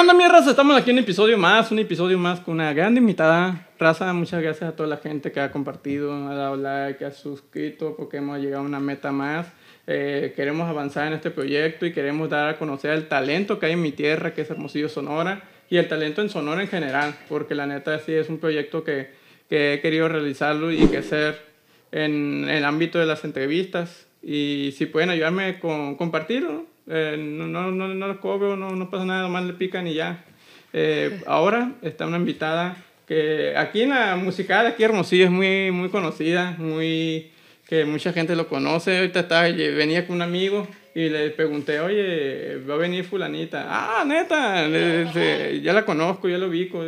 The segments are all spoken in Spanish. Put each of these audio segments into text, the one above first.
onda, mi raza? Estamos aquí en un episodio más, un episodio más con una gran invitada. Raza, muchas gracias a toda la gente que ha compartido, ha dado like, ha suscrito, porque hemos llegado a una meta más. Eh, queremos avanzar en este proyecto y queremos dar a conocer el talento que hay en mi tierra, que es Hermosillo, Sonora, y el talento en Sonora en general, porque la neta sí es un proyecto que, que he querido realizarlo y que hacer en, el ámbito de las entrevistas. Y si pueden ayudarme con compartirlo, eh, no, no, no, no lo cobro, no, no pasa nada, nomás le pican y ya. Eh, ahora está una invitada que aquí en la musical, aquí Hermosillo es muy, muy conocida, muy, que mucha gente lo conoce. Ahorita estaba, venía con un amigo y le pregunté, oye, va a venir fulanita. Ah, neta, ya la conozco, ya lo ubico.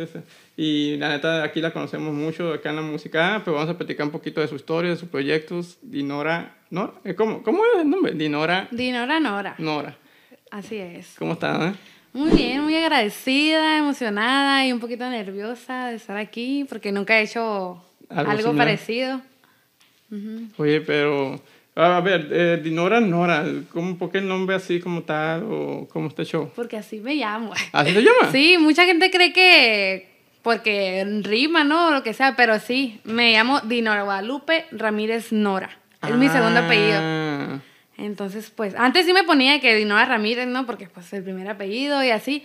Y la neta, aquí la conocemos mucho acá en la música, pero vamos a platicar un poquito de su historia, de sus proyectos. Dinora, ¿no? ¿Cómo, ¿Cómo es el nombre? Dinora. Dinora Nora. Nora. Así es. ¿Cómo estás? Eh? Muy bien, muy agradecida, emocionada y un poquito nerviosa de estar aquí porque nunca he hecho algo, parecido. Oye, pero a ver, eh, Dinora Nora, ¿cómo, ¿por qué el nombre así como tal o cómo está show? Porque así me llamo. ¿Así te llama? Sí, mucha gente cree que porque rima, ¿no? O lo que sea, pero sí, me llamo Dinora Guadalupe Ramírez Nora. Es mi segundo apellido. Ah. Entonces, pues, antes sí me ponía que Dinora Ramírez, ¿no? Porque pues el primer apellido y así.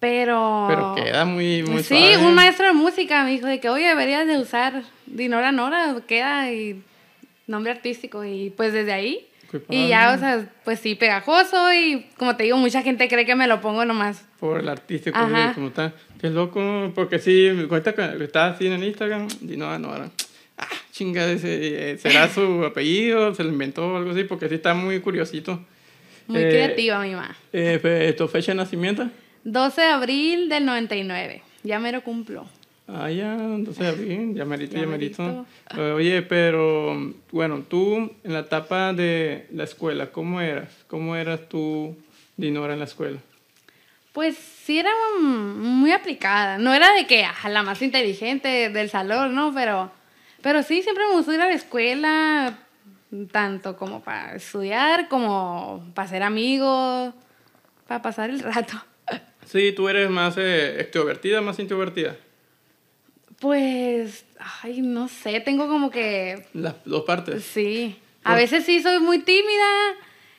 Pero. Pero queda muy, muy Sí, un maestro de música me dijo de que, oye, deberías de usar Dinora Nora, queda y nombre artístico. Y pues desde ahí. Y ya, o sea, pues sí, pegajoso y como te digo, mucha gente cree que me lo pongo nomás. Por el artístico, como está. Qué loco, porque sí, me cuenta que está así en el Instagram, Dinora Nora ah, chinga, ese, ¿será su apellido? ¿Se lo inventó o algo así? Porque sí está muy curiosito. Muy eh, creativa mi mamá. Eh, ¿Tu fecha de nacimiento? 12 de abril del 99. Ya me lo cumplo. Ah, ya, 12 de abril, ya merito, ya merito. oye, pero bueno, tú en la etapa de la escuela, ¿cómo eras? ¿Cómo eras tú, Dinora, en la escuela? Pues sí era muy aplicada. No era de que ah, la más inteligente del salón, ¿no? Pero pero sí, siempre me gustó ir a la escuela, tanto como para estudiar, como para ser amigos, para pasar el rato. Sí, tú eres más eh, extrovertida, más introvertida. Pues, ay, no sé, tengo como que... Las dos partes. Sí. A veces sí soy muy tímida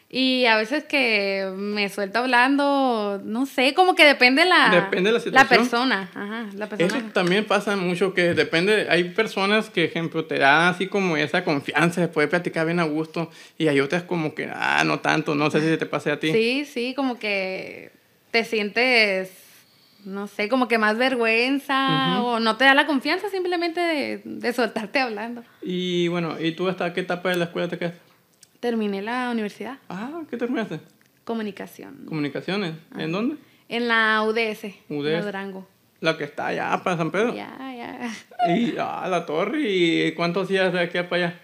y a veces que me suelto hablando, no sé, como que depende la, depende la, la persona. Ajá, la persona. Eso también pasa mucho, que depende, hay personas que, ejemplo, te dan así como esa confianza, se puede platicar bien a gusto, y hay otras como que, ah, no tanto, no sé si te pase a ti. Sí, sí, como que te sientes, no sé, como que más vergüenza, o no te da la confianza simplemente de, de soltarte hablando. Y bueno, ¿y tú hasta qué etapa de la escuela te quedaste? Terminé la universidad. Ah, ¿qué terminaste? Comunicación. ¿Comunicaciones? ¿En dónde? En la UDS. UDS. Durango. La que está allá para San Pedro. Ya, ya. Y ah, la torre. ¿Y cuántos días de aquí para allá?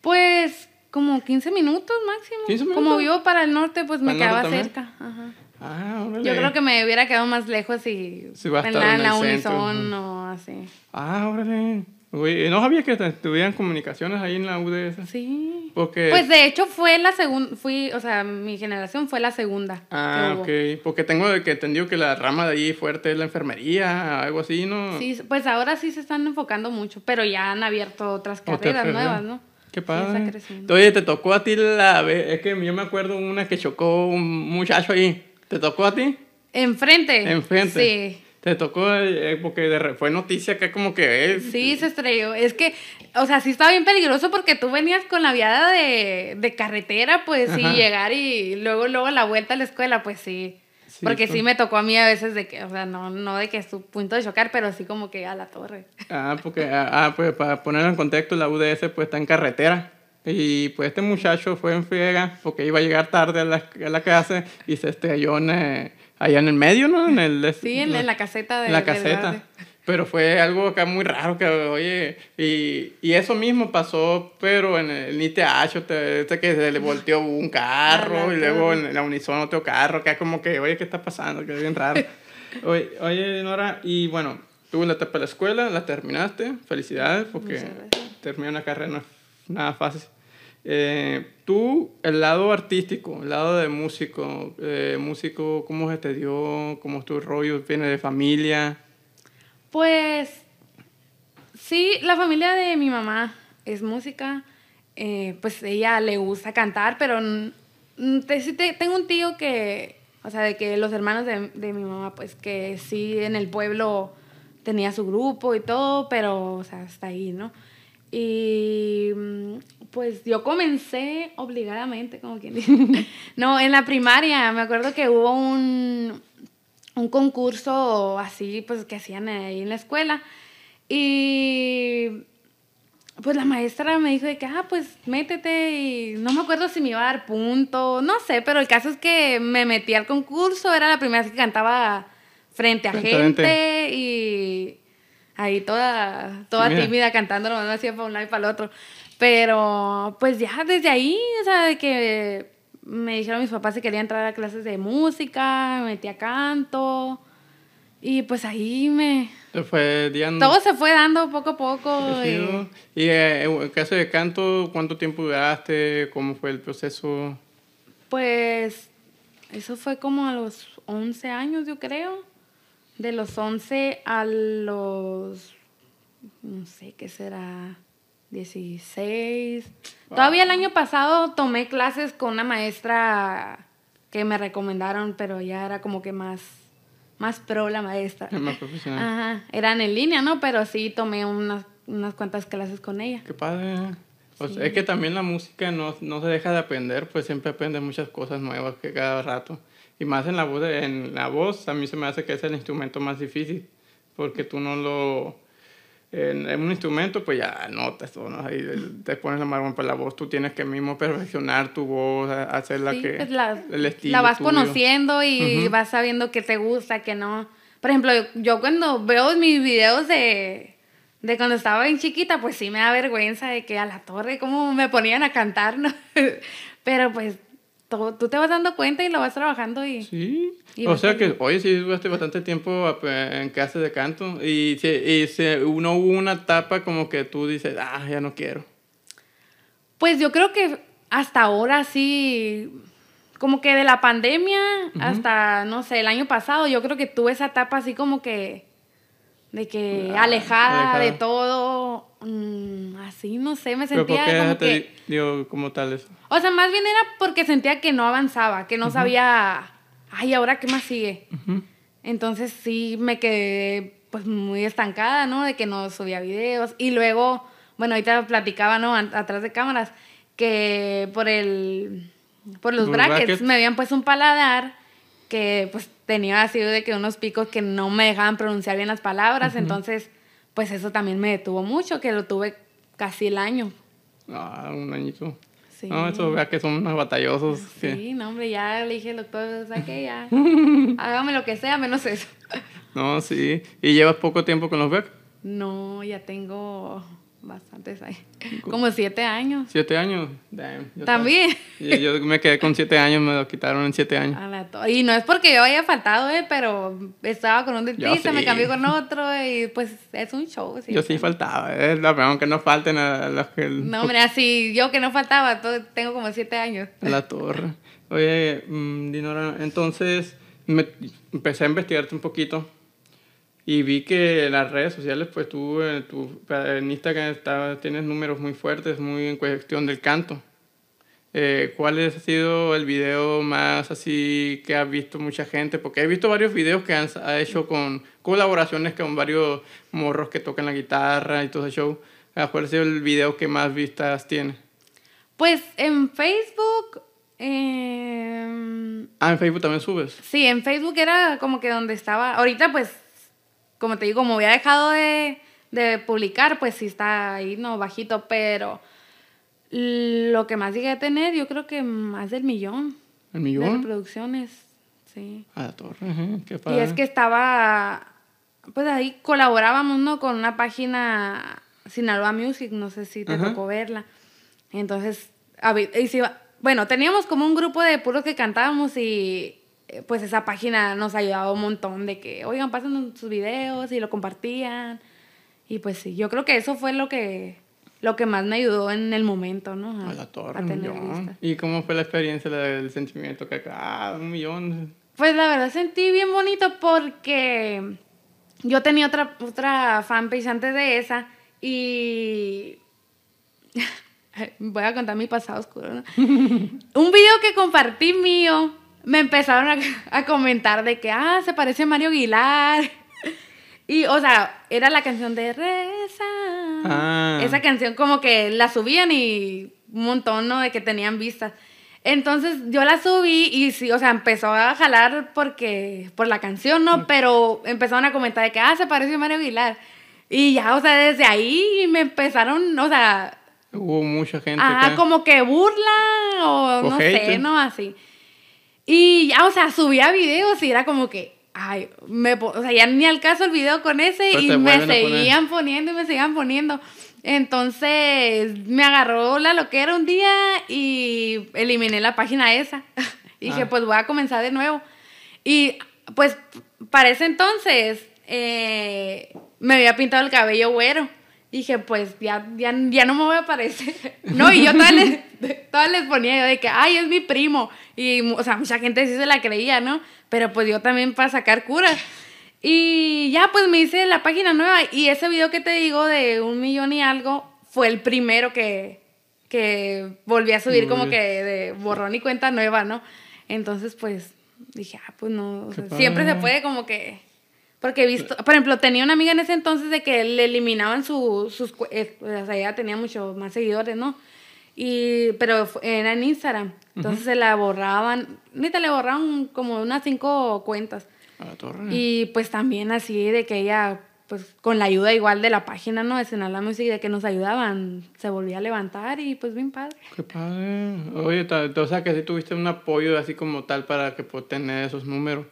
Pues como 15 minutos máximo. 15 minutos. Como vivo para el norte, pues me quedaba cerca. Ajá. Ah, Yo creo que me hubiera quedado más lejos y si va a estar en, en la Unison o así. Ah, órale. Uy, ¿no sabía que estudian comunicaciones ahí en la UDS? Sí. Porque... Pues de hecho fue la segunda, fui, o sea, mi generación fue la segunda. Ah, ok. Porque tengo que entendido que la rama de allí fuerte es la enfermería, algo así, ¿no? Sí, pues ahora sí se están enfocando mucho, pero ya han abierto otras carreras nuevas, ¿no? Qué padre. Oye, te tocó a ti la vez, es que yo me acuerdo una que chocó un muchacho ahí. ¿Te tocó a ti? Enfrente. Enfrente. Sí. Te tocó, eh, porque fue noticia que como que... Es, sí, se estrelló. Es que, o sea, sí estaba bien peligroso porque tú venías con la viada de, de carretera, pues, y llegar y luego, luego la vuelta a la escuela, pues sí. porque sí me tocó a mí a veces de que, o sea, no, no de que es su punto de chocar, pero sí como que a la torre. Ah, porque, ah, ah, pues para ponerlo en contexto, la UDS pues está en carretera. Y pues este muchacho fue en friega porque iba a llegar tarde a la, a la clase y se estrelló en... Eh, allá en el medio, ¿no? En el, sí, en, la caseta de... La caseta. Pero fue algo acá muy raro que, oye, y, y eso mismo pasó, pero en el ITH, este que se le volteó un carro y luego en la Unison otro carro, que es como que, oye, ¿qué está pasando? Que es bien raro. oye, oye, Nora, y bueno, tú la etapa de la escuela, la terminaste, felicidades, porque terminar una carrera no es nada fácil. Eh, tú, el lado artístico, el lado de músico, eh, músico, ¿cómo se te dio? ¿Cómo es tu rollo? ¿Viene de familia? Pues sí, la familia de mi mamá es música. Eh, pues ella le gusta cantar, pero tengo un tío que, o sea, de que los hermanos de, de, mi mamá, pues que sí en el pueblo tenía su grupo y todo, pero, o sea, hasta ahí, ¿no? Y pues yo comencé obligadamente, como quien dice. no, en la primaria, me acuerdo que hubo un, un concurso así, pues que hacían ahí en la escuela. Y pues la maestra me dijo de que, ah, pues métete y no me acuerdo si me iba a dar punto, no sé, pero el caso es que me metí al concurso, era la primera vez que cantaba frente a gente y ahí toda, toda tímida cantando, no hacía para un lado y para el otro. Pero pues ya desde ahí, o sea, de que me dijeron mis papás que quería entrar a clases de música, me metí a canto y pues ahí me... fue Todo se fue dando poco a poco. Y, y eh, en caso de canto, ¿cuánto tiempo duraste? ¿Cómo fue el proceso? Pues eso fue como a los 11 años, yo creo. De los 11 a los, no sé qué será, 16. Todavía el año pasado tomé clases con una maestra que me recomendaron, pero ya era como que más más pro la maestra. Más profesional. Ajá, eran en línea, ¿no? Pero sí tomé unas, unas cuantas clases con ella. Qué padre. es que también la música no, no, se deja de aprender, pues siempre aprendes muchas cosas nuevas que cada rato. Y más en la voz, en la voz a mí se me hace que es el instrumento más difícil, porque tú no lo en, un instrumento, pues ya notas todo, ¿no? Ahí te pones la mano para la voz, tú tienes que mismo perfeccionar tu voz, hacerla que... Pues la, el estilo la vas conociendo y vas sabiendo qué te gusta, qué no. Por ejemplo, yo cuando veo mis videos de, de cuando estaba bien chiquita, pues sí me da vergüenza de que a la torre, cómo me ponían a cantar, ¿no? Pero pues tú te vas dando cuenta y lo vas trabajando y... Sí, o sea que, oye, sí, duraste bastante tiempo en clases de canto y, y se, uno hubo una etapa como que tú dices, ah, ya no quiero. Pues yo creo que hasta ahora sí, como que de la pandemia hasta, no sé, el año pasado, yo creo que tuve esa etapa así como que, de que ah, alejada, de todo, mm, así, no sé, me sentía como que... Digo, como tal eso? O sea, más bien era porque sentía que no avanzaba, que no sabía ay, ¿ahora qué más sigue? Entonces sí me quedé pues muy estancada, ¿no? De que no subía videos. Y luego, bueno, ahorita platicaba, ¿no? Atrás de cámaras, que por el... Por los, brackets, me habían puesto un paladar que pues tenía así de que unos picos que no me dejaban pronunciar bien las palabras. Entonces, pues eso también me detuvo mucho, que lo tuve casi el año. Ah, un añito. No, eso vea que son unos batallosos. Sí, no, hombre, ya le dije al doctor, ¿sabes qué? Ya, hágame lo que sea, menos eso. no, sí. ¿Y llevas poco tiempo con los BEC? No, ya tengo bastantes ahí. Como siete años. ¿Siete años? También. yo me quedé con siete años, me lo quitaron en siete años. Y no es porque yo haya faltado, eh, pero estaba con un dentista, me cambié con otro y pues es un show. Yo sí faltaba, eh, aunque no falten a los que... No, hombre, así yo que no faltaba, tengo como siete años. la torre. Oye, mm, Dinora, entonces me, empecé a investigarte un poquito y vi que en las redes sociales, pues tú en, tu, en Instagram tienes números muy fuertes, muy en cuestión del canto. Eh, ¿Cuál ha sido el video más así que ha visto mucha gente? Porque he visto varios videos que han ha hecho con colaboraciones con varios morros que tocan la guitarra y todo ese show. ¿Cuál ha sido el video que más vistas tiene? Pues en Facebook... Eh... Ah, en Facebook también subes. Sí, en Facebook era como que donde estaba. Ahorita pues como te digo, como había dejado de, de publicar, pues sí está ahí, no, bajito, pero lo que más llegué a tener, yo creo que más del millón. ¿El millón? De reproducciones, sí. A la torre, qué padre. Y es que estaba, pues ahí colaborábamos, ¿no? Con una página Sinaloa Music, no sé si te tocó verla. Entonces, y bueno, teníamos como un grupo de puros que cantábamos y pues esa página nos ayudaba un montón de que, oigan, pasen sus videos y lo compartían. Y pues sí, yo creo que eso fue lo que, lo que más me ayudó en el momento, ¿no? A, la torre, un millón. ¿Y cómo fue la experiencia del sentimiento que acá, ah, un millón? Pues la verdad sentí bien bonito porque yo tenía otra, otra fanpage antes de esa y voy a contar mi pasado oscuro. ¿no? un video que compartí mío, me empezaron a, a, comentar de que, ah, se parece a Mario Aguilar. Y, o sea, era la canción de Reza. Ah. Esa canción como que la subían y un montón, ¿no? De que tenían vistas. Entonces yo la subí y sí, o sea, empezó a jalar porque, por la canción, ¿no? Mm. Pero empezaron a comentar de que, ah, se parece a Mario Aguilar. Y ya, o sea, desde ahí me empezaron, o sea... Hubo mucha gente. Ah, como que burla o, no sé, ¿no? Así. Y ya, o sea, subía videos y era como que, ay, me, o sea, ya ni al caso el video con ese y me seguían poniendo y me seguían poniendo. Entonces me agarró la loquera un día y eliminé la página esa. y dije, ah. pues voy a comenzar de nuevo. Y pues para ese entonces eh, me había pintado el cabello güero. Dije, pues ya, ya, ya no me voy a parecer. no, y yo todas les, les ponía yo de que, ay, es mi primo. Y, o sea, mucha gente sí se la creía, ¿no? Pero pues yo también para sacar curas. Y ya pues me hice la página nueva y ese video que te digo de un millón y algo fue el primero que, que volví a subir como que de borrón y cuenta nueva, ¿no? Entonces pues dije, ah, pues no, siempre se puede como que... Porque he visto, por ejemplo, tenía una amiga en ese entonces de que le eliminaban su, sus... Eh, o sea, ella tenía muchos más seguidores, ¿no? Y, pero era en Instagram. Entonces se la borraban, te le borraban como unas cinco cuentas. Y pues también así de que ella, pues con la ayuda igual de la página, ¿no? De Senala Music, de que nos ayudaban, se volvía a levantar y pues bien padre. Qué padre. Oye, o sea que sí tuviste un apoyo así como tal para que pues, tener esos números.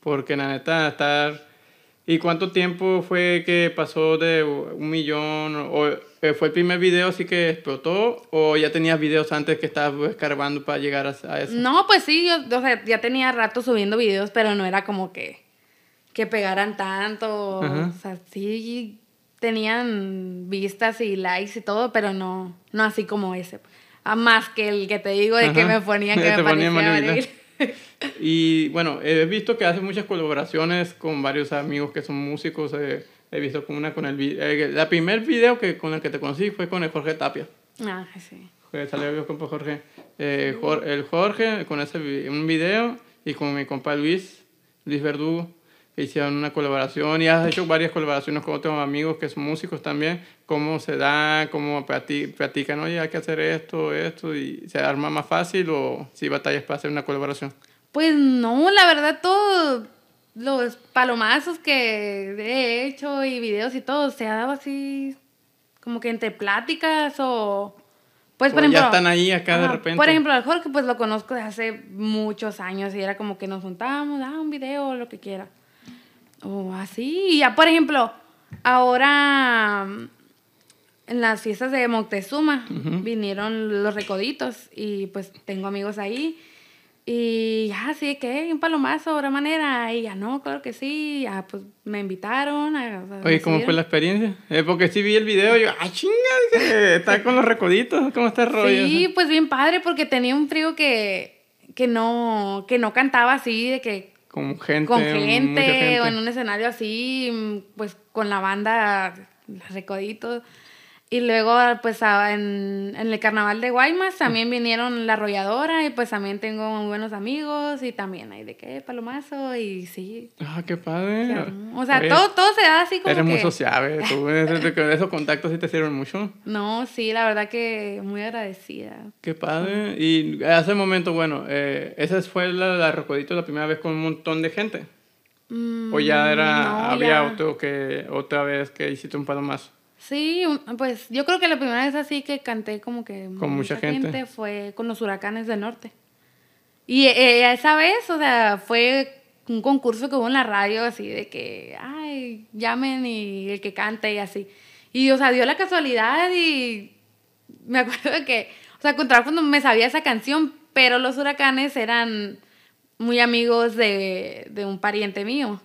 Porque la neta, estar... ¿Y cuánto tiempo fue que pasó de un millón? ¿O eh, fue el primer video así que explotó? ¿O ya tenías videos antes que estabas escarbando para llegar a, eso? No, pues sí, yo o sea, ya tenía rato subiendo videos, pero no era como que, que pegaran tanto. O sea, sí tenían vistas y likes y todo, pero no, no así como ese. A más que el que te digo de que me ponían que me parecía Y bueno, he visto que hace muchas colaboraciones con varios amigos que son músicos. Eh, he visto con una con el eh, la primer video que con el que te conocí fue con el Jorge Tapia. Ah, sí. Salió yo con Jorge. Eh, el Jorge con ese un video y con mi compa Luis, Luis Verdugo, que hicieron una colaboración y has hecho varias colaboraciones con otros amigos que son músicos también. Cómo se da, cómo platican, oye, hay que hacer esto, esto, y se arma más fácil o si batallas para hacer una colaboración. Pues no, la verdad todo los palomazos que he hecho y videos y todo se ha dado así como que entre pláticas o pues por ejemplo ya están ahí acá de repente por ejemplo al Jorge pues lo conozco desde hace muchos años y era como que nos juntábamos ah un video lo que quiera o así ya por ejemplo ahora en las fiestas de Moctezuma vinieron los recoditos y pues tengo amigos ahí y ya, sí, que un palomazo, de manera. Y ya, no, claro que sí. Ya, pues me invitaron. A, Oye, ¿cómo fue la experiencia? Eh, porque sí vi el video y yo, ¡ay, chinga! Está con los recoditos. ¿Cómo está el rollo? Sí, pues bien padre, porque tenía un frío que, que, no, que no cantaba así, de que. Con gente. Con gente, o en un escenario así, pues con la banda, los recoditos. Y luego, pues en, en, el carnaval de Guaymas también vinieron la arrolladora y pues también tengo buenos amigos y también hay de qué, palomazo y sí. Ah, qué padre. O sea, todo, todo se da así como Eres muy sociable, tú, esos contactos sí te sirven mucho. No, sí, la verdad que muy agradecida. Qué padre. Y hace un momento, bueno, eh, esa fue la, la Rocodito la primera vez con un montón de gente. ¿O ya era, mm, había Otro que, otra vez que hiciste un palomazo? Sí, pues yo creo que la primera vez así que canté como que con mucha, gente. fue con los huracanes del norte. Y eh, esa vez, o sea, fue un concurso que hubo en la radio así de que, ay, llamen y el que cante y así. Y, o sea, dio la casualidad y me acuerdo que, o sea, cuando me sabía esa canción, pero los huracanes eran muy amigos de, de un pariente mío.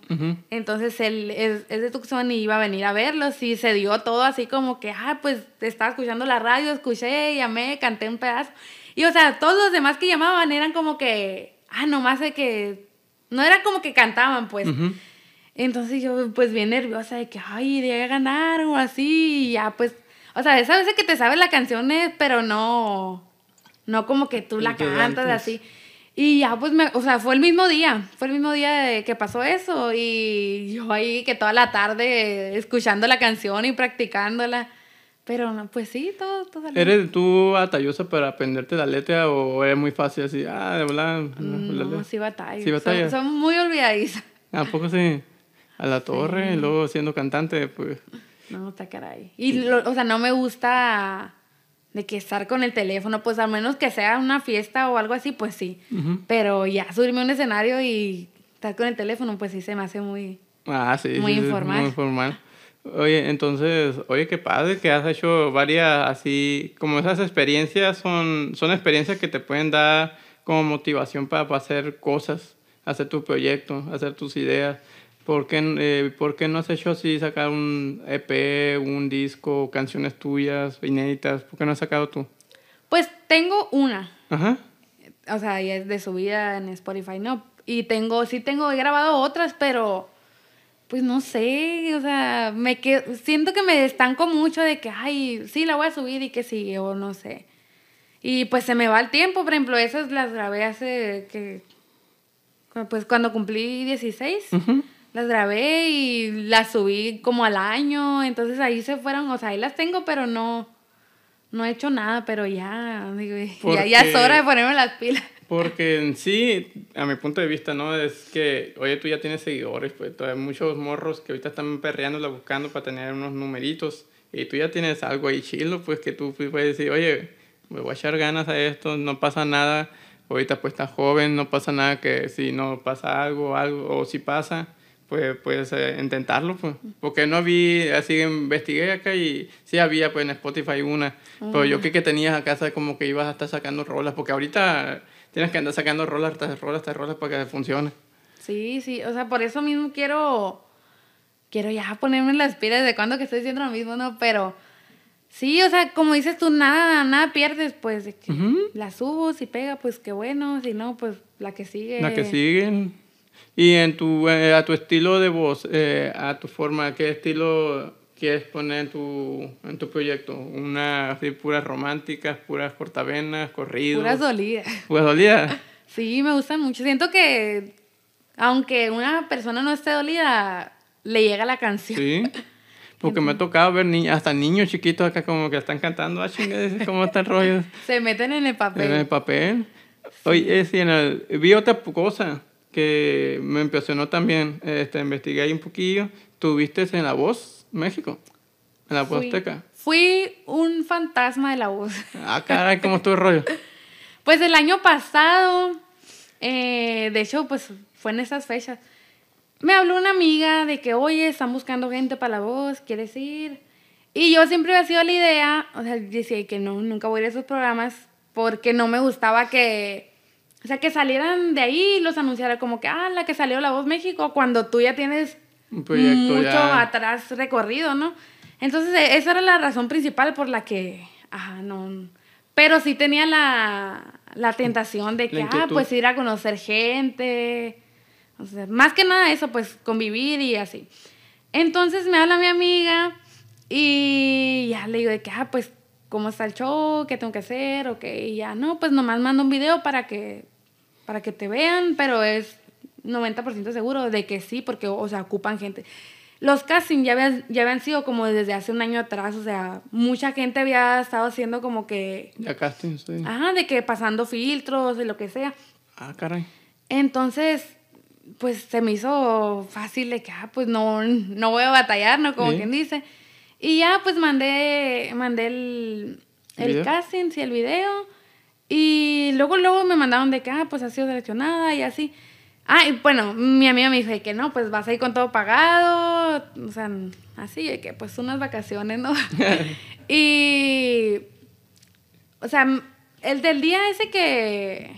Entonces él es, es de Tucson y iba a venir a verlos y se dio todo así como que, ah, pues estaba escuchando la radio, escuché, llamé, canté un pedazo. Y o sea, todos los demás que llamaban eran como que, ah, nomás de que, no era como que cantaban, pues. Entonces yo pues bien nerviosa de que, ay, de ganar o así, y ya pues, o sea, esa veces que te sabes la canción, eh, pero no, no como que tú la cantas así. Y ya pues, me, o sea, fue el mismo día, fue el mismo día de que pasó eso y yo ahí que toda la tarde escuchando la canción y practicándola. Pero no, pues sí, todo, todo. ¿Eres tú batallosa para aprenderte la letra o es muy fácil así? Ah, de verdad. No, sí batalla. Sí batalla. Son, son muy olvidadizas. ¿A poco sí? A la torre y luego siendo cantante, pues. No, está caray. Y, lo- o sea, no me gusta de que estar con el teléfono, pues al menos que sea una fiesta o algo así, pues sí. Pero ya subirme a un escenario y estar con el teléfono, pues sí se me hace muy... Ah, sí. Muy sí, informal. muy. Oye, entonces, oye, qué padre que has hecho varias así, como esas experiencias son, son experiencias que te pueden dar como motivación para, para hacer cosas, hacer tus proyectos, hacer tus ideas. ¿Por qué, eh, ¿Por qué no has hecho así, sacar un EP, un disco, canciones tuyas, inéditas? ¿Por qué no has sacado tú? Pues tengo una, Ajá. o sea, y es de subida en Spotify, ¿no? Y tengo, sí tengo, he grabado otras, pero pues no sé, o sea, me quedo, siento que me estanco mucho de que, ay, sí, la voy a subir y que sigue, o no sé. Y pues se me va el tiempo, por ejemplo, esas las grabé hace que, pues cuando cumplí 16, Ujú. Las grabé y las subí como al año, entonces ahí se fueron, o sea, ahí las tengo, pero no, no he hecho nada, pero ya, digo, ya, ya es hora de ponerme las pilas. Porque en sí, a mi punto de vista, ¿no? Es que, oye, tú ya tienes seguidores, pues hay muchos morros que ahorita están perreándola buscando para tener unos numeritos. Y tú ya tienes algo ahí chilo, pues que tú puedes decir, oye, me voy a echar ganas a esto, no pasa nada. Ahorita pues estás joven, no pasa nada que si no pasa algo, algo o si pasa, pues puedes eh, intentarlo, pues. Porque no vi, así investigué acá y sí había pues en Spotify una. Pero yo creo que tenías acá como que ibas a estar sacando rolas, porque ahorita tienes que andar sacando rolas tras rolas tras rolas para que funcione. Sí, sí, o sea, por eso mismo quiero, quiero ya ponerme las pilas de cuando que estoy haciendo lo mismo, ¿no? Pero sí, o sea, como dices tú, nada, nada pierdes, pues, de que Ujú. la subo, si pega, pues qué bueno, si no, pues la que sigue. La que siguen. Y en tu, eh, a tu estilo de voz, eh, a tu forma, ¿qué estilo quieres poner en tu, en tu proyecto? ¿Una así puras románticas, puras cortavenas, corridos? Puras dolidas. ¿Puras dolidas? Sí, me gustan mucho. Siento que, aunque una persona no esté dolida, le llega la canción. Sí. Porque me ha tocado ver ni hasta niños chiquitos acá como que están cantando, ah, chinga, ¿cómo está el rollo? Se meten en el papel. En el papel. Oye, sí, en el- vi otra cosa que me impresionó también. Este, investigué ahí un poquillo. ¿Tuviste en La Voz, México? En La Voz Azteca. Fui un fantasma de la voz. Ah, caray, ¿cómo estuvo el rollo? Pues el año pasado, eh, de hecho, pues fue en esas fechas. Me habló una amiga de que, oye, están buscando gente para la voz, ¿quieres ir? Y yo siempre había sido la idea, o sea, decía que no, nunca voy a ir a esos programas porque no me gustaba que, o sea, que salieran de ahí y los anunciara como que, ah, la que salió La Voz México, cuando tú ya tienes Un proyecto mucho ya. atrás recorrido, ¿no? Entonces, e- esa era la razón principal por la que, ah, no. Pero sí tenía la, la tentación de que, ah, pues ir a conocer gente. O sea, más que nada eso, pues convivir y así. Entonces me habla mi amiga y ya le digo de que, ah, pues, ¿cómo está el show? ¿Qué tengo que hacer? Ok, y ya, no, pues nomás mando un video para que, para que te vean, pero es 90% seguro de que sí, porque, o sea, ocupan gente. Los castings ya habían, ya habían sido como desde hace un año atrás, o sea, mucha gente había estado haciendo como que, Ya casting, sí. ajá, de que pasando filtros y lo que sea. Ah, caray. Entonces, pues se me hizo fácil de que, ah, pues no, no voy a batallar, ¿no? Como Sí. quien dice. Y ya, pues mandé, mandé el, el casting, sí, el video. Y luego, luego me mandaron de que, ah, pues ha sido seleccionada y así. Ah, y bueno, mi amiga me dijo de que no, pues vas a ir con todo pagado. O sea, así, de que pues unas vacaciones, ¿no? y. O sea, el del día ese que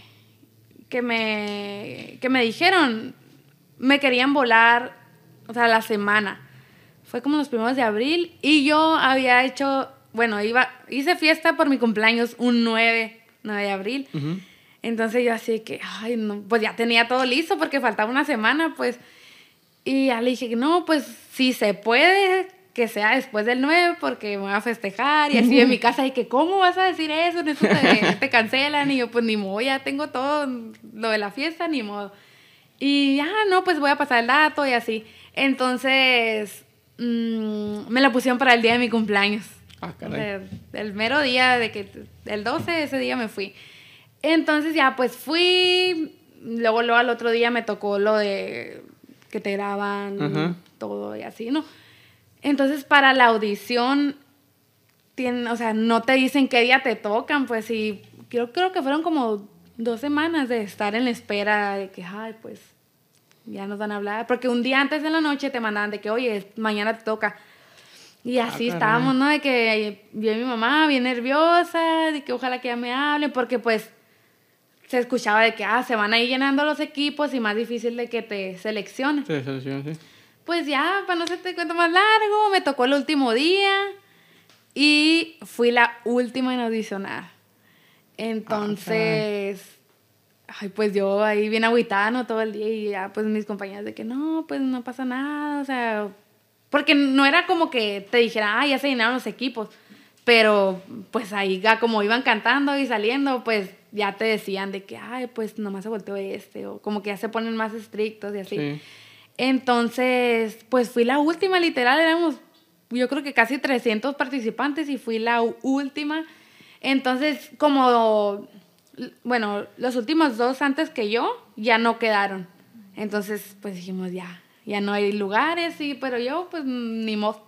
que me, que me dijeron, me querían volar, o sea, la semana. Fue como los primeros de abril y yo había hecho, bueno, iba, hice fiesta por mi cumpleaños un 9, 9 de abril. Entonces yo así que, ay, no, pues ya tenía todo listo porque faltaba una semana, pues. Y ya le dije, no, pues si se puede, que sea después del 9 porque me voy a festejar y así en mi casa y que cómo vas a decir eso, no te, cancelan y yo pues ni modo, ya tengo todo lo de la fiesta, ni modo. Y ya, no, pues voy a pasar el dato y así. Entonces, mmm, me la pusieron para el día de mi cumpleaños. Ah, caray. el mero día de que, el 12, ese día me fui. Entonces ya, pues fui, luego, luego al otro día me tocó lo de que te graban, todo y así, ¿no? Entonces, para la audición, tienen, o sea, no te dicen qué día te tocan, pues, y creo, creo que fueron como dos semanas de estar en la espera de que, ay, pues, ya nos van a hablar. Porque un día antes de la noche te mandaban de que, oye, mañana te toca. Y ah, así estábamos, ¿no? De que vi mi mamá bien nerviosa, de que ojalá que ya me hablen, porque pues se escuchaba de que, ah, se van a ir llenando los equipos y más difícil de que te seleccionen. Sí, sí pues ya, para no hacerte cuento más largo, me tocó el último día y fui la última en audicionar. Entonces, ay, pues yo ahí bien agüitada, Todo el día y ya, pues mis compañeras de que no, pues no pasa nada, o sea, porque no era como que te dijera, ah, ya se llenaron los equipos, pero pues ahí ya como iban cantando y saliendo, pues ya te decían de que, ay, pues nomás se volteó este, o como que ya se ponen más estrictos y así. Sí. Entonces, pues fui la última, literal, éramos yo creo que casi 300 participantes y fui la última. Entonces, como, bueno, los últimos dos antes que yo ya no quedaron. Entonces, pues dijimos, ya, ya no hay lugares, sí, pero yo, pues ni modo,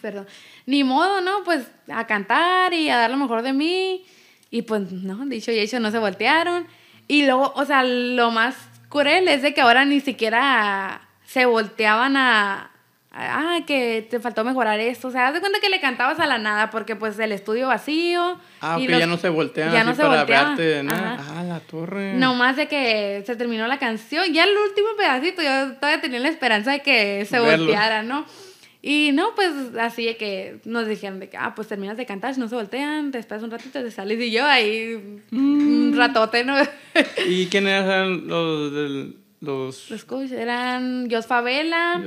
perdón, ni modo, ¿no? Pues a cantar y a dar lo mejor de mí. Y pues, no, dicho y hecho, no se voltearon. Y luego, o sea, lo más cruel es de que ahora ni siquiera se volteaban a, ah, que te faltó mejorar esto. O sea, haz de cuenta que le cantabas a la nada porque pues el estudio vacío. Ah, ok, ya no se voltean ya no se para Ah, la torre. No más de que se terminó la canción. Ya el último pedacito, yo todavía tenía la esperanza de que se volteara, ¿no? Y no, pues así de que nos dijeron de que, ah, pues terminas de cantar, si no se voltean, te esperas un ratito, te sales y yo ahí un mm. ratote, ¿no? ¿Y quiénes eran los del los... Los coaches eran Jos Favela.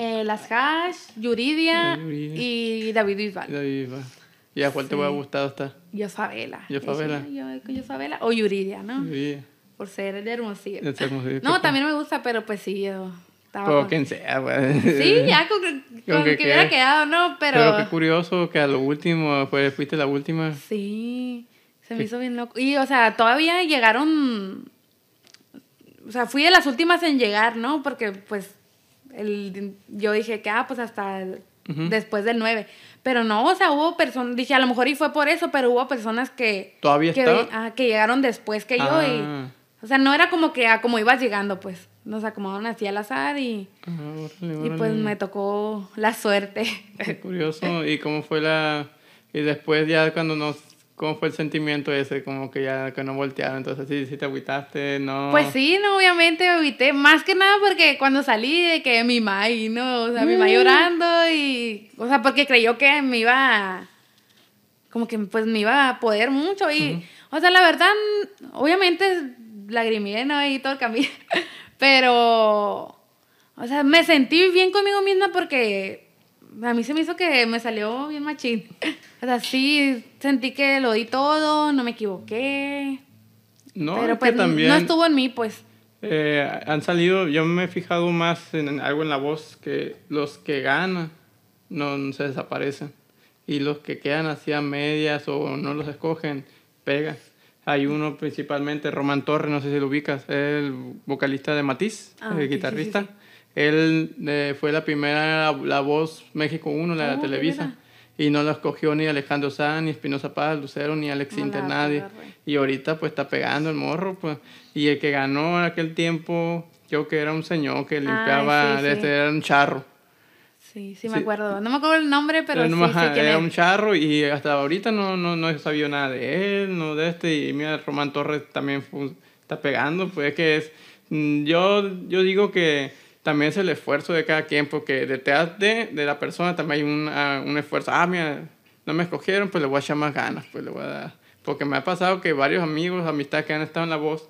Eh, las Hash, Yuridia, y David Bisbal. David Bisbal. ¿Y a cuál te hubiera gustado estar? Jos Favela. Yo, Favela. O Yuridia, ¿no? Yuridia. Por ser de Hermosillo. No, también me gusta, pero pues sí, yo... Estaba quien sea, güey. Sí, ya con, con, que, hubiera quedado, ¿no? Pero... Pero qué curioso que a lo último, pues, fuiste la última. Sí, se me hizo bien loco. Y, o sea, todavía llegaron o sea, fui de las últimas en llegar, ¿no? Porque pues el, yo dije que, ah, pues hasta después del 9. Pero no, o sea, hubo personas, dije, a lo mejor y fue por eso, pero hubo personas que... ¿Todavía que, ah, que llegaron después que yo y... Ah. O sea, no era como que a como ibas llegando, pues. Nos acomodaron así al azar y... Ah, y pues me tocó la suerte. Qué curioso. ¿Y cómo fue la... Y después ya cuando nos ¿Cómo fue el sentimiento ese? Como que ya que no voltearon, entonces sí, sí te agüitaste, ¿no? Pues sí, no, obviamente me agüité, más que nada porque cuando salí de que mi mai, ¿no? O sea, mi mai mm. llorando y, o sea, porque creyó que me iba, como que pues me iba a poder mucho y, o sea, la verdad, obviamente lagrimé, ¿no? Y todo el camino, pero, o sea, me sentí bien conmigo misma porque a mí se me hizo que me salió bien machín. O sea, sí, sentí que lo di todo, no me equivoqué. No, pero pues también, no estuvo en mí, pues. Eh, han salido, yo me he fijado más en algo en la voz, que los que ganan no, se desaparecen. Y los que quedan así a medias o no los escogen, pegan. Hay uno principalmente, Román Torres, no sé si lo ubicas, el vocalista de Matiz, ah, el guitarrista. Él eh, fue la primera, la, voz México 1, la de oh, Televisa. Y no la escogió ni Alejandro Sanz, ni Espinosa Paz, Lucero, ni Alex Inter, nadie. Y ahorita pues está pegando el morro, pues. Y el que ganó en aquel tiempo, yo que era un señor que limpiaba, desde era un charro. Sí, sí, me acuerdo. No me acuerdo el nombre, pero, sí, Era un charro y hasta ahorita no, no, no he sabido nada de él, no de este. Y mira, Román Torres también fue está pegando, pues que es, mm, yo, yo digo que también es el esfuerzo de cada quien, porque detrás de, de la persona también hay un, ah, un esfuerzo, ah, mira, no me escogieron, pues le voy a echar más ganas, pues le voy a dar, porque me ha pasado que varios amigos, amistades que han estado en la voz,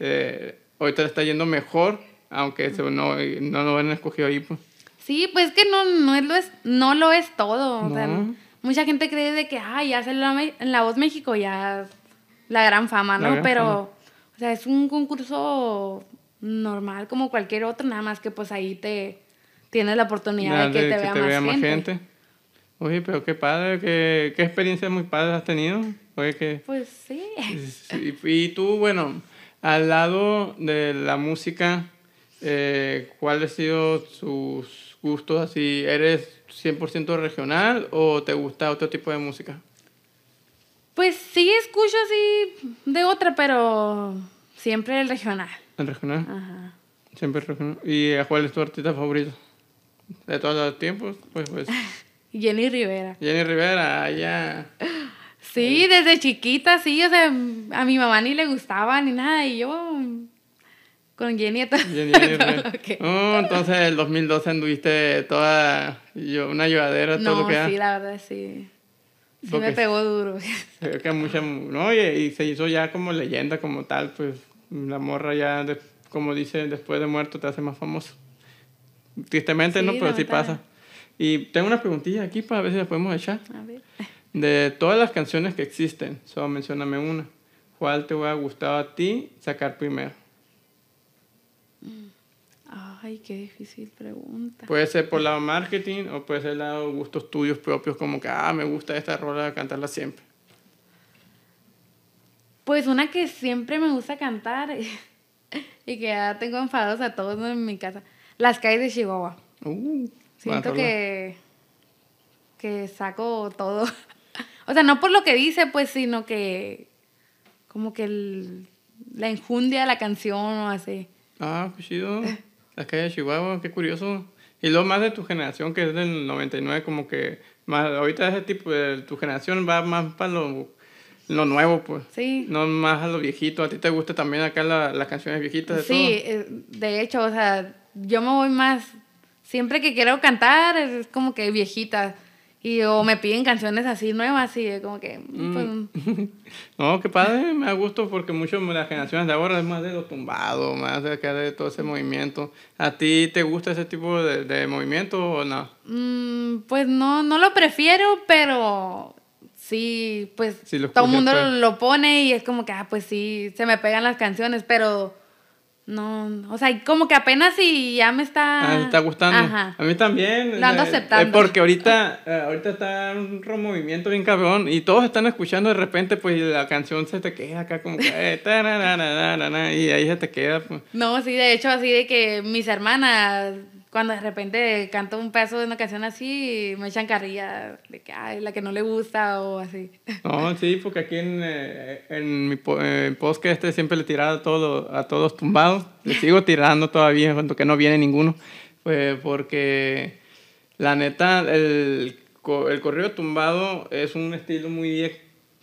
eh, ahorita le está yendo mejor, aunque se, no, no lo han escogido ahí, pues. Sí, pues que no, no, es lo es, no lo es todo. O sea, No. mucha gente cree de que, ay, ya se la, en La Voz México ya la gran fama, ¿no? gran Pero, fama. o sea, es un concurso normal como cualquier otro, nada más que pues ahí te tienes la oportunidad de que te, vea, más, gente. Oye, pero qué padre, qué, qué experiencias muy padres has tenido. Oye, que... Pues sí. Sí, Y tú, bueno, al lado de la música, eh, ¿cuáles han sido sus gustos así? ¿Eres 100% regional o te gusta otro tipo de música? Pues sí escucho así de otra, pero siempre el regional. ¿El regional? Ajá. Siempre regional. ¿Y cuál es tu artista favorito? De todos los tiempos, pues, pues. Jenny Rivera. Jenny Rivera, ya. Sí, desde chiquita, sí, o sea, a mi mamá ni le gustaba ni nada, y yo con Jenny todo. Jenny, Jenny Rivera. Ok. Oh, entonces el 2012 anduviste toda yo, una lloradera, todo No, lo que sí, la verdad, sí. Sí Porque- me pegó duro. Creo que mucha, no, y, y se hizo ya como leyenda como tal, pues la morra ya, de- como dice, después de muerto te hace más famoso. Tristemente, Sí, ¿no? Pero sí pasa. Y tengo una preguntilla aquí para ver si la podemos echar. A ver. De todas las canciones que existen, solo mencióname una. ¿Cuál te hubiera gustado a ti sacar primero? Ay, qué difícil pregunta. Puede ser por lado marketing o puede ser lado gustos tuyos propios, como que, ah, me gusta esta rola, cantarla siempre. Pues una que siempre me gusta cantar y que ya tengo enfadados a todos en mi casa. Las calles de Chihuahua. Uh, Siento que, que saco todo. O sea, no por lo que dice, pues, sino que como que el- la enjundia de la canción o así. Ah, qué chido. Las calles de Chihuahua, qué curioso. Y luego más de tu generación, que es del 99, como que más, ahorita ese tipo de tu generación va más para lo, lo nuevo, pues. Sí. No más a lo viejito. ¿A ti te gusta también acá la- las canciones viejitas de Sí, eh, de hecho, o sea, yo me voy más, siempre que quiero cantar es como que viejita. Y o me piden canciones así nuevas y como que, Mm. pues? No, qué padre, me da gusto porque muchas de las generaciones de ahora es más de lo tumbado, más de acá de todo ese movimiento. ¿A ti te gusta ese tipo de, de movimiento o no? mm, pues no, no lo prefiero, pero sí, pues Sí lo todo el mundo pues. lo pone y es como que, ah, pues sí, se me pegan las canciones, pero no, o sea, como que apenas si ya me está... Ah, ¿te está gustando. Ajá. A mí también. Lo ando eh, aceptando. eh, porque ahorita, eh, ahorita está un movimiento bien cabrón y todos están escuchando de repente, pues y la canción se te queda acá como que. eh, y ahí se te queda. Pues. No, sí, de hecho, así de que mis hermanas, cuando de repente canto un pedazo de una canción así, me echan carrilla de que, ay, la que no le gusta o así. No, sí, porque aquí en, eh, en mi po- eh, podcast este siempre le tiraba a, todo, a todos tumbados. Le sigo tirando todavía, cuando que no viene ninguno. Pues porque la neta, el, el corrido tumbado es un estilo muy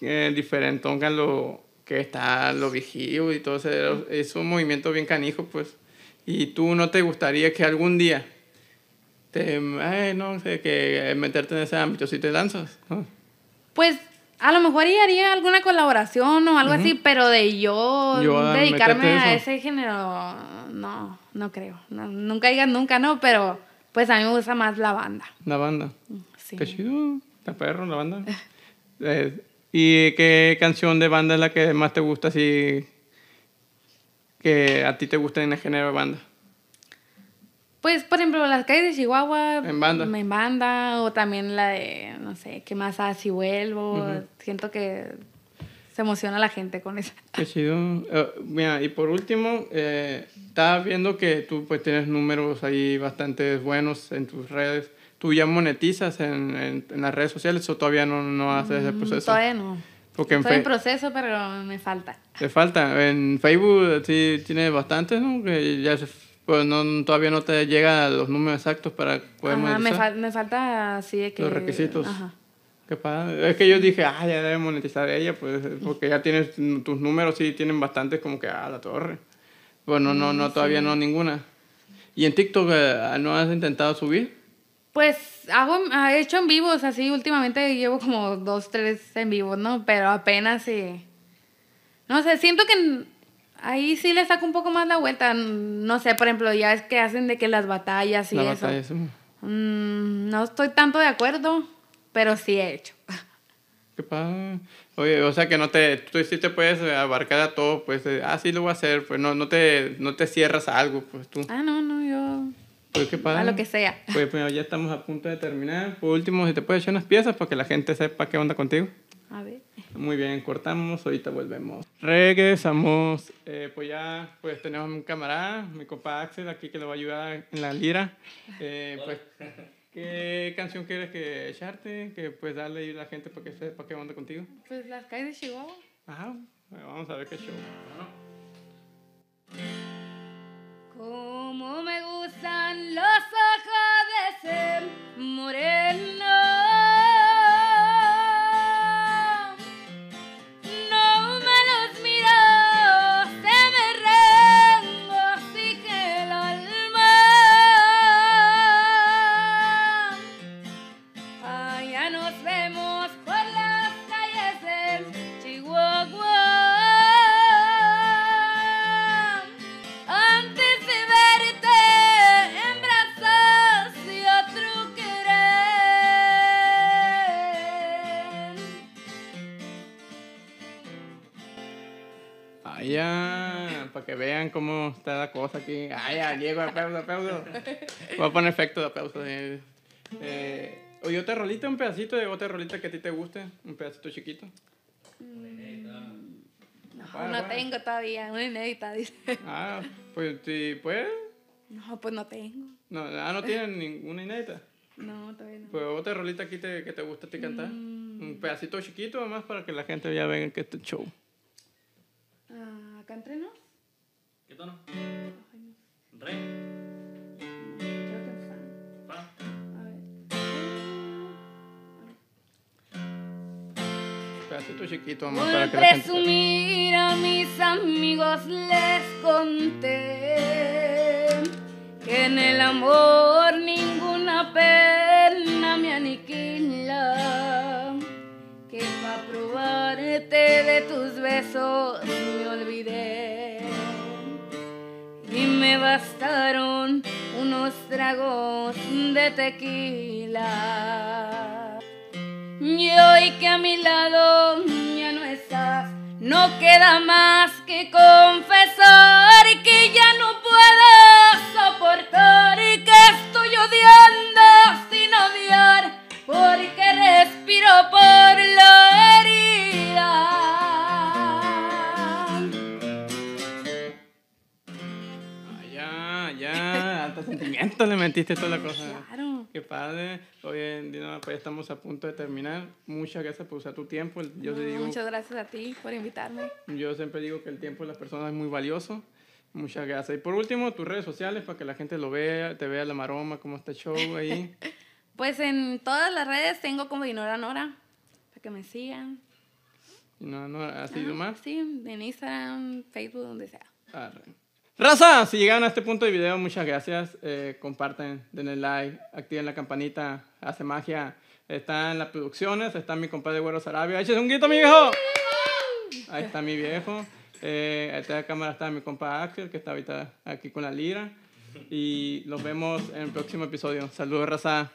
eh, diferente a lo que está lo vigío y todo ese, es un movimiento bien canijo, pues. Y tú no te gustaría que algún día te, ay, no sé, que meterte en ese ámbito si te lanzas, ¿no? Pues a lo mejor haría alguna colaboración o algo así, pero de yo, Yo a dedicarme a ese género, no, no creo. No, nunca digas nunca, no, pero pues a mí me gusta más la banda. La banda. Sí. Qué chido. Está perro la banda. Eh, ¿Y qué canción de banda es la que más te gusta así que a ti te gusta en el género de banda? Pues, por ejemplo, las calles de Chihuahua. En banda. En banda, o también la de, no sé, ¿qué más hace si vuelvo? Siento que se emociona la gente con esa. Qué chido. Eh, mira, y por último, eh, estaba viendo que tú pues tienes números ahí bastante buenos en tus redes. ¿Tú ya monetizas en, en, en las redes sociales o todavía no, no haces ese Mm, proceso? Todavía no. Porque en, Estoy en proceso, pero me falta. te falta. En Facebook sí tiene bastantes, ¿no? Que ya se- pues no, todavía no te llega los números exactos para poder Ajá, me, fal- me falta así de que... Los requisitos. Ajá. Qué padre. Es que yo dije, ah, ya debe monetizar ella, pues, porque ya tienes tus números, sí, tienen bastantes como que, ah, la torre. Bueno, no, no, todavía no ninguna. ¿Y en TikTok eh, no has intentado subir? Pues hago, he hecho en vivos, así últimamente llevo como dos, tres en vivos, ¿no? Pero apenas sí. No sé, siento que ahí sí le saco un poco más la vuelta. No sé, por ejemplo, ya es que hacen de que las batallas y eso. Mm, no estoy tanto de acuerdo, pero sí he hecho. Qué padre. Oye, o sea que no te, tú sí te puedes abarcar a todo, pues, ah, sí lo voy a hacer, pues no, no, te, no te cierras a algo, pues tú. Ah, no, no, yo... Pues qué padre. A lo que sea. Pues, pues, ya estamos a punto de terminar. Por último, si te puedes echar unas piezas para que la gente sepa qué onda contigo. A ver. Muy bien, cortamos, ahorita volvemos. Regresamos. Eh, pues ya pues tenemos un camarada, mi compa Axel, aquí que le va a ayudar en la lira. Eh, pues, ¿qué canción quieres que echarte? Que pues darle a la gente para que sepa qué onda contigo. Pues las calles de Chihuahua. Ajá, vamos a ver qué show. Como me gustan moreno. Que vean cómo está la cosa aquí. Ay, ya, llego, aplauso, aplauso. Voy a poner efecto de aplauso. Eh, eh, oye, otra rolita, un pedacito de otra rolita que a ti te guste, un pedacito chiquito. Mm, no, no tengo todavía, una inédita, dice. Ah, pues sí, pues. No, pues no tengo. No, ah, no tienen ninguna inédita. No, todavía no. Pues otra rolita aquí te, que te gusta a ti cantar. Mm. Un pedacito chiquito, además, para que la gente ya venga que este show. Ah, acá entre nos. ¿Qué tono? Re. Creo que fa. Fa. A ver. Pedacito chiquito, amor, Por para que la gente presumir a mis amigos les conté que en el amor ninguna pena me aniquila. Que para probarte de tus besos me olvidé me bastaron unos tragos de tequila. Y hoy que a mi lado ya no estás, no queda más que confesar que ya no puedo soportar metiste toda la cosa. Claro. Qué padre. Oye, Dina, pues ya estamos a punto de terminar. Muchas gracias por usar tu tiempo. Yo, No, digo, Muchas gracias a ti por invitarme. yo siempre digo que el tiempo de las personas es muy valioso. Muchas gracias. Y por último, tus redes sociales para que la gente lo vea, te vea la maroma, cómo está el show ahí. Pues en todas las redes tengo como Dinora Nora, para que me sigan. Y no, no, ¿has ido más? Sí, en Instagram, Facebook, donde sea. Arre. Raza, si llegaron a este punto del video, muchas gracias. Eh, comparten, denle like, activen la campanita, hace magia. Está en las producciones, está mi compadre Güero Sarabia. ¡Échese un grito, mi viejo! Ahí está mi viejo. Eh, ahí está la cámara, está mi compa Axel, que está ahorita aquí con la lira. Y nos vemos en el próximo episodio. Saludos, Raza.